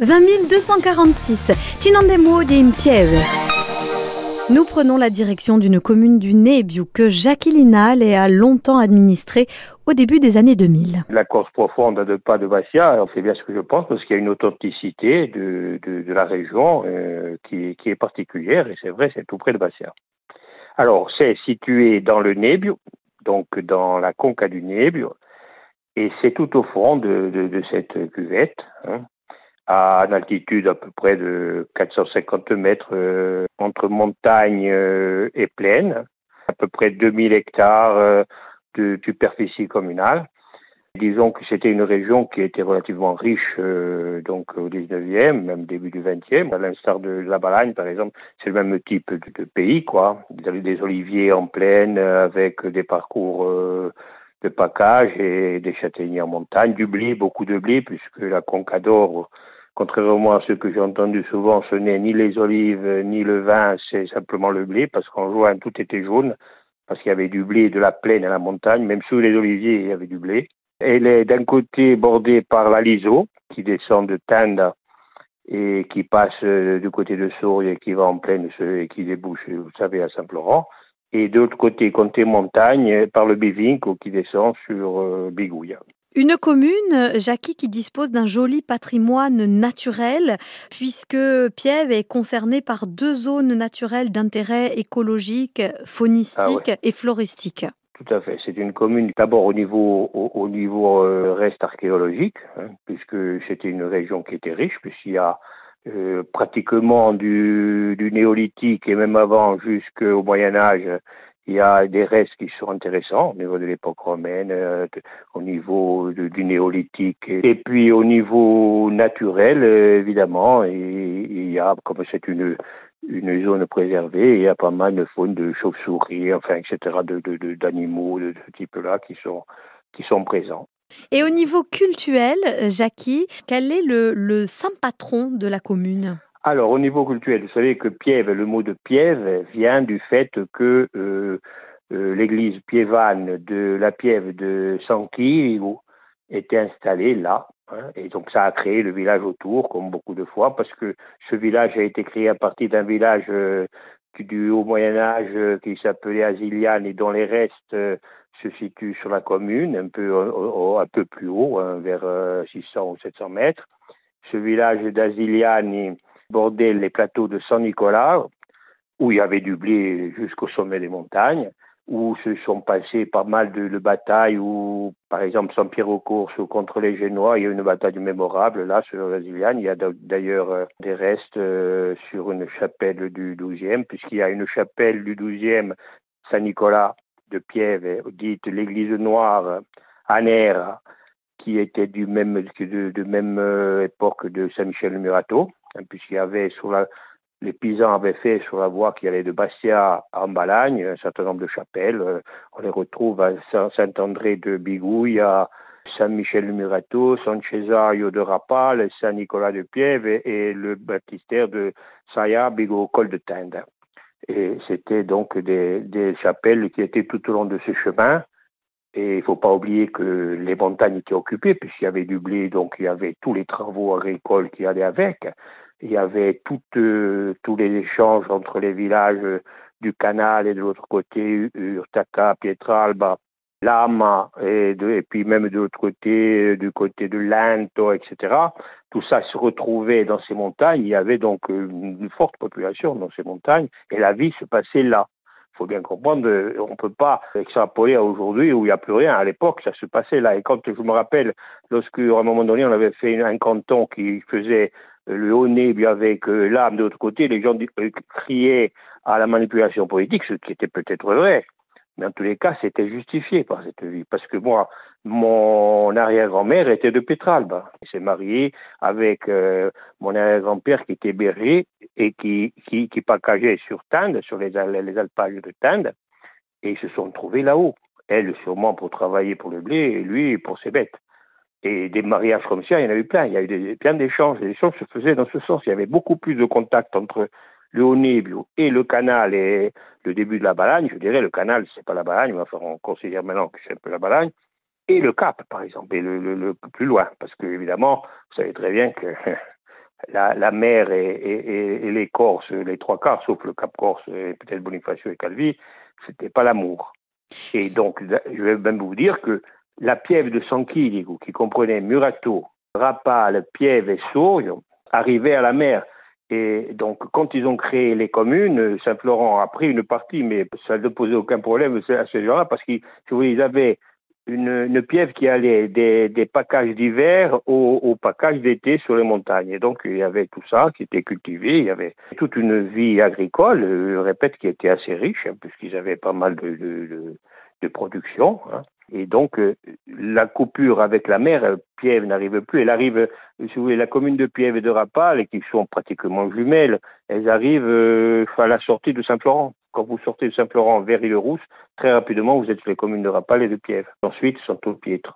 20 246. Cinandemo di Pieve. Nous prenons la direction d'une commune du Nebiu que Jacques Linal a longtemps administrée au début des années 2000. La Corse profonde de pas de Bastia, c'est bien ce que je pense, parce qu'il y a une authenticité de, de, la région euh, qui, est particulière, et c'est vrai, c'est tout près de Bastia. Alors, c'est situé dans le Nebiu, donc dans la conca du Nebiu, et c'est tout au fond de, de cette cuvette. Hein à une altitude à peu près de 450 mètres euh, entre montagne euh, et plaine, à peu près 2000 hectares euh, de superficie communale. Disons que c'était une région qui était relativement riche donc au 19e, même début du 20e. À l'instar de la Balagne, par exemple, c'est le même type de, pays, quoi. Avez des oliviers en plaine avec des parcours de pacage et des châtaigniers en montagne, du blé, beaucoup de blé, puisque la Concador Contrairement à ce que j'ai entendu souvent, ce n'est ni les olives ni le vin, c'est simplement le blé, parce qu'en juin, tout était jaune, parce qu'il y avait du blé de la plaine à la montagne, même sous les oliviers, il y avait du blé. Elle est d'un côté bordée par la Liso, qui descend de Tenda et qui passe euh, du côté de Sourier, et qui va en plaine et qui débouche, vous savez, à Saint-Laurent. Et de l'autre côté, côté montagne, par le Bévinco qui descend sur euh, Bigouille. Une commune, Jackie, qui dispose d'un joli patrimoine naturel, puisque Piève est concernée par deux zones naturelles d'intérêt écologique, faunistique ah et floristique. Tout à fait. C'est une commune d'abord au niveau au, niveau euh, reste archéologique, hein, puisque c'était une région qui était riche, puisqu'il y a euh, pratiquement du, du, néolithique et même avant jusqu'au Moyen Âge, il y a des restes qui sont intéressants au niveau de l'époque romaine, euh, au niveau du néolithique. Et puis au niveau naturel, euh, évidemment, il y a, comme c'est une, une zone préservée, il y a pas mal de faune de chauves-souris, enfin, etc., d'animaux de, de, de, ce type-là qui sont, qui sont présents. Et au niveau culturel, Jackie, quel est le, le saint patron de la commune? Alors, au niveau culturel, vous savez que Piève, le mot de Piève vient du fait que euh, euh, l'église piévane de la Piève de Sanqui était installée là. Hein, et donc, ça a créé le village autour, comme beaucoup de fois, parce que ce village a été créé à partir d'un village euh, du haut Moyen Âge qui s'appelait Asiliane et dont les restes se situent sur la commune, un peu, un peu plus haut, hein, vers 600 ou 700 mètres. Ce village d'Asiliane bordait les plateaux de Saint-Nicolas, où il y avait du blé jusqu'au sommet des montagnes, où se sont passées pas mal de, batailles, où, par exemple, Saint-Pierre-aux-Courses contre les Génois, il y a une bataille mémorable, là, sur la Ziliane. Il y a d'ailleurs euh, des restes euh, sur une chapelle du 12e, puisqu'il y a une chapelle du 12e, Saint-Nicolas de Piève, dite l'église noire, à Nère, qui était du même, de, de même euh, époque de Saint-Michel-le-Murato. Hein, puisqu'il y avait sur la, les paysans avaient fait sur la voie qui allait de Bastia à Ambalagne un certain nombre de chapelles. Euh, on les retrouve à Saint-André de Bigouille, à Saint-Michel-de-Murato, San Cesario de Rapal, Saint-Nicolas de Piève et, le baptistère de Saya, Bigot, Col de Tende. Et c'était donc des chapelles qui étaient tout au long de ce chemin. Et il ne faut pas oublier que les montagnes étaient occupées, puisqu'il y avait du blé, donc il y avait tous les travaux agricoles qui allaient avec. Il y avait euh, tous les échanges entre les villages du canal et de l'autre côté, Urtaca, Pietralba, Lama, et, et puis même de l'autre côté, du côté de Lento, etc. Tout ça se retrouvait dans ces montagnes. Il y avait donc une forte population dans ces montagnes, et la vie se passait là faut bien comprendre, on ne peut pas extrapoler à aujourd'hui où il n'y a plus rien. À l'époque, ça se passait là. Et quand je me rappelle, lorsque à un moment donné, on avait fait un canton qui faisait le haut nez avec euh, l'âme de l'autre côté, les gens euh, criaient à la manipulation politique, ce qui était peut-être vrai. Mais en tous les cas, c'était justifié par cette vie. Parce que moi, mon arrière-grand-mère était de Pétralbe. Elle s'est mariée avec euh, mon arrière-grand-père qui était berger et qui, qui, qui packageait sur Tende, sur les, les alpages de Tende. Et ils se sont trouvés là-haut. Elle, sûrement pour travailler pour le blé, et lui pour ses bêtes. Et des mariages comme ça, il y en a eu plein. Il y a eu plein d'échanges. Les échanges se faisaient dans ce sens. Il y avait beaucoup plus de contact entre le Haut-Nibio et le canal et le début de la Balagne. Je dirais, le canal, c'est pas la Balagne, mais on considère maintenant que c'est un peu la Balagne et le Cap, par exemple, et le, le, plus loin, parce que évidemment, vous savez très bien que la, mer et, les Corses, les trois quarts, sauf le Cap Corse et peut-être Bonifacio et Calvi, c'était pas l'amour. Et donc, je vais même vous dire que la piève de Sanquille, qui comprenait Murato, Rapal, Piève et Sorio, arrivait à la mer. Et donc, quand ils ont créé les communes, Saint-Florent a pris une partie, mais ça ne posait aucun problème à ces gens-là, parce qu'ils avaient une, une, qui allait des, des packages d'hiver au, au package d'été sur les montagnes. Et donc, il y avait tout ça qui était cultivé, il y avait toute une vie agricole, je répète, qui était assez riche, hein, puisqu'ils avaient pas mal de, de, de, production. Hein. Et donc, euh, la coupure avec la mer, Piève n'arrive plus. Elle arrive, si vous voulez, la commune de Piève et de Rapal, qui sont pratiquement jumelles, elles arrivent euh, à la sortie de Saint-Florent. Quand vous sortez de Saint-Florent vers Île-Rousse, très rapidement, vous êtes sur les communes de Rapal et de Piève. Ensuite, sont au piètre.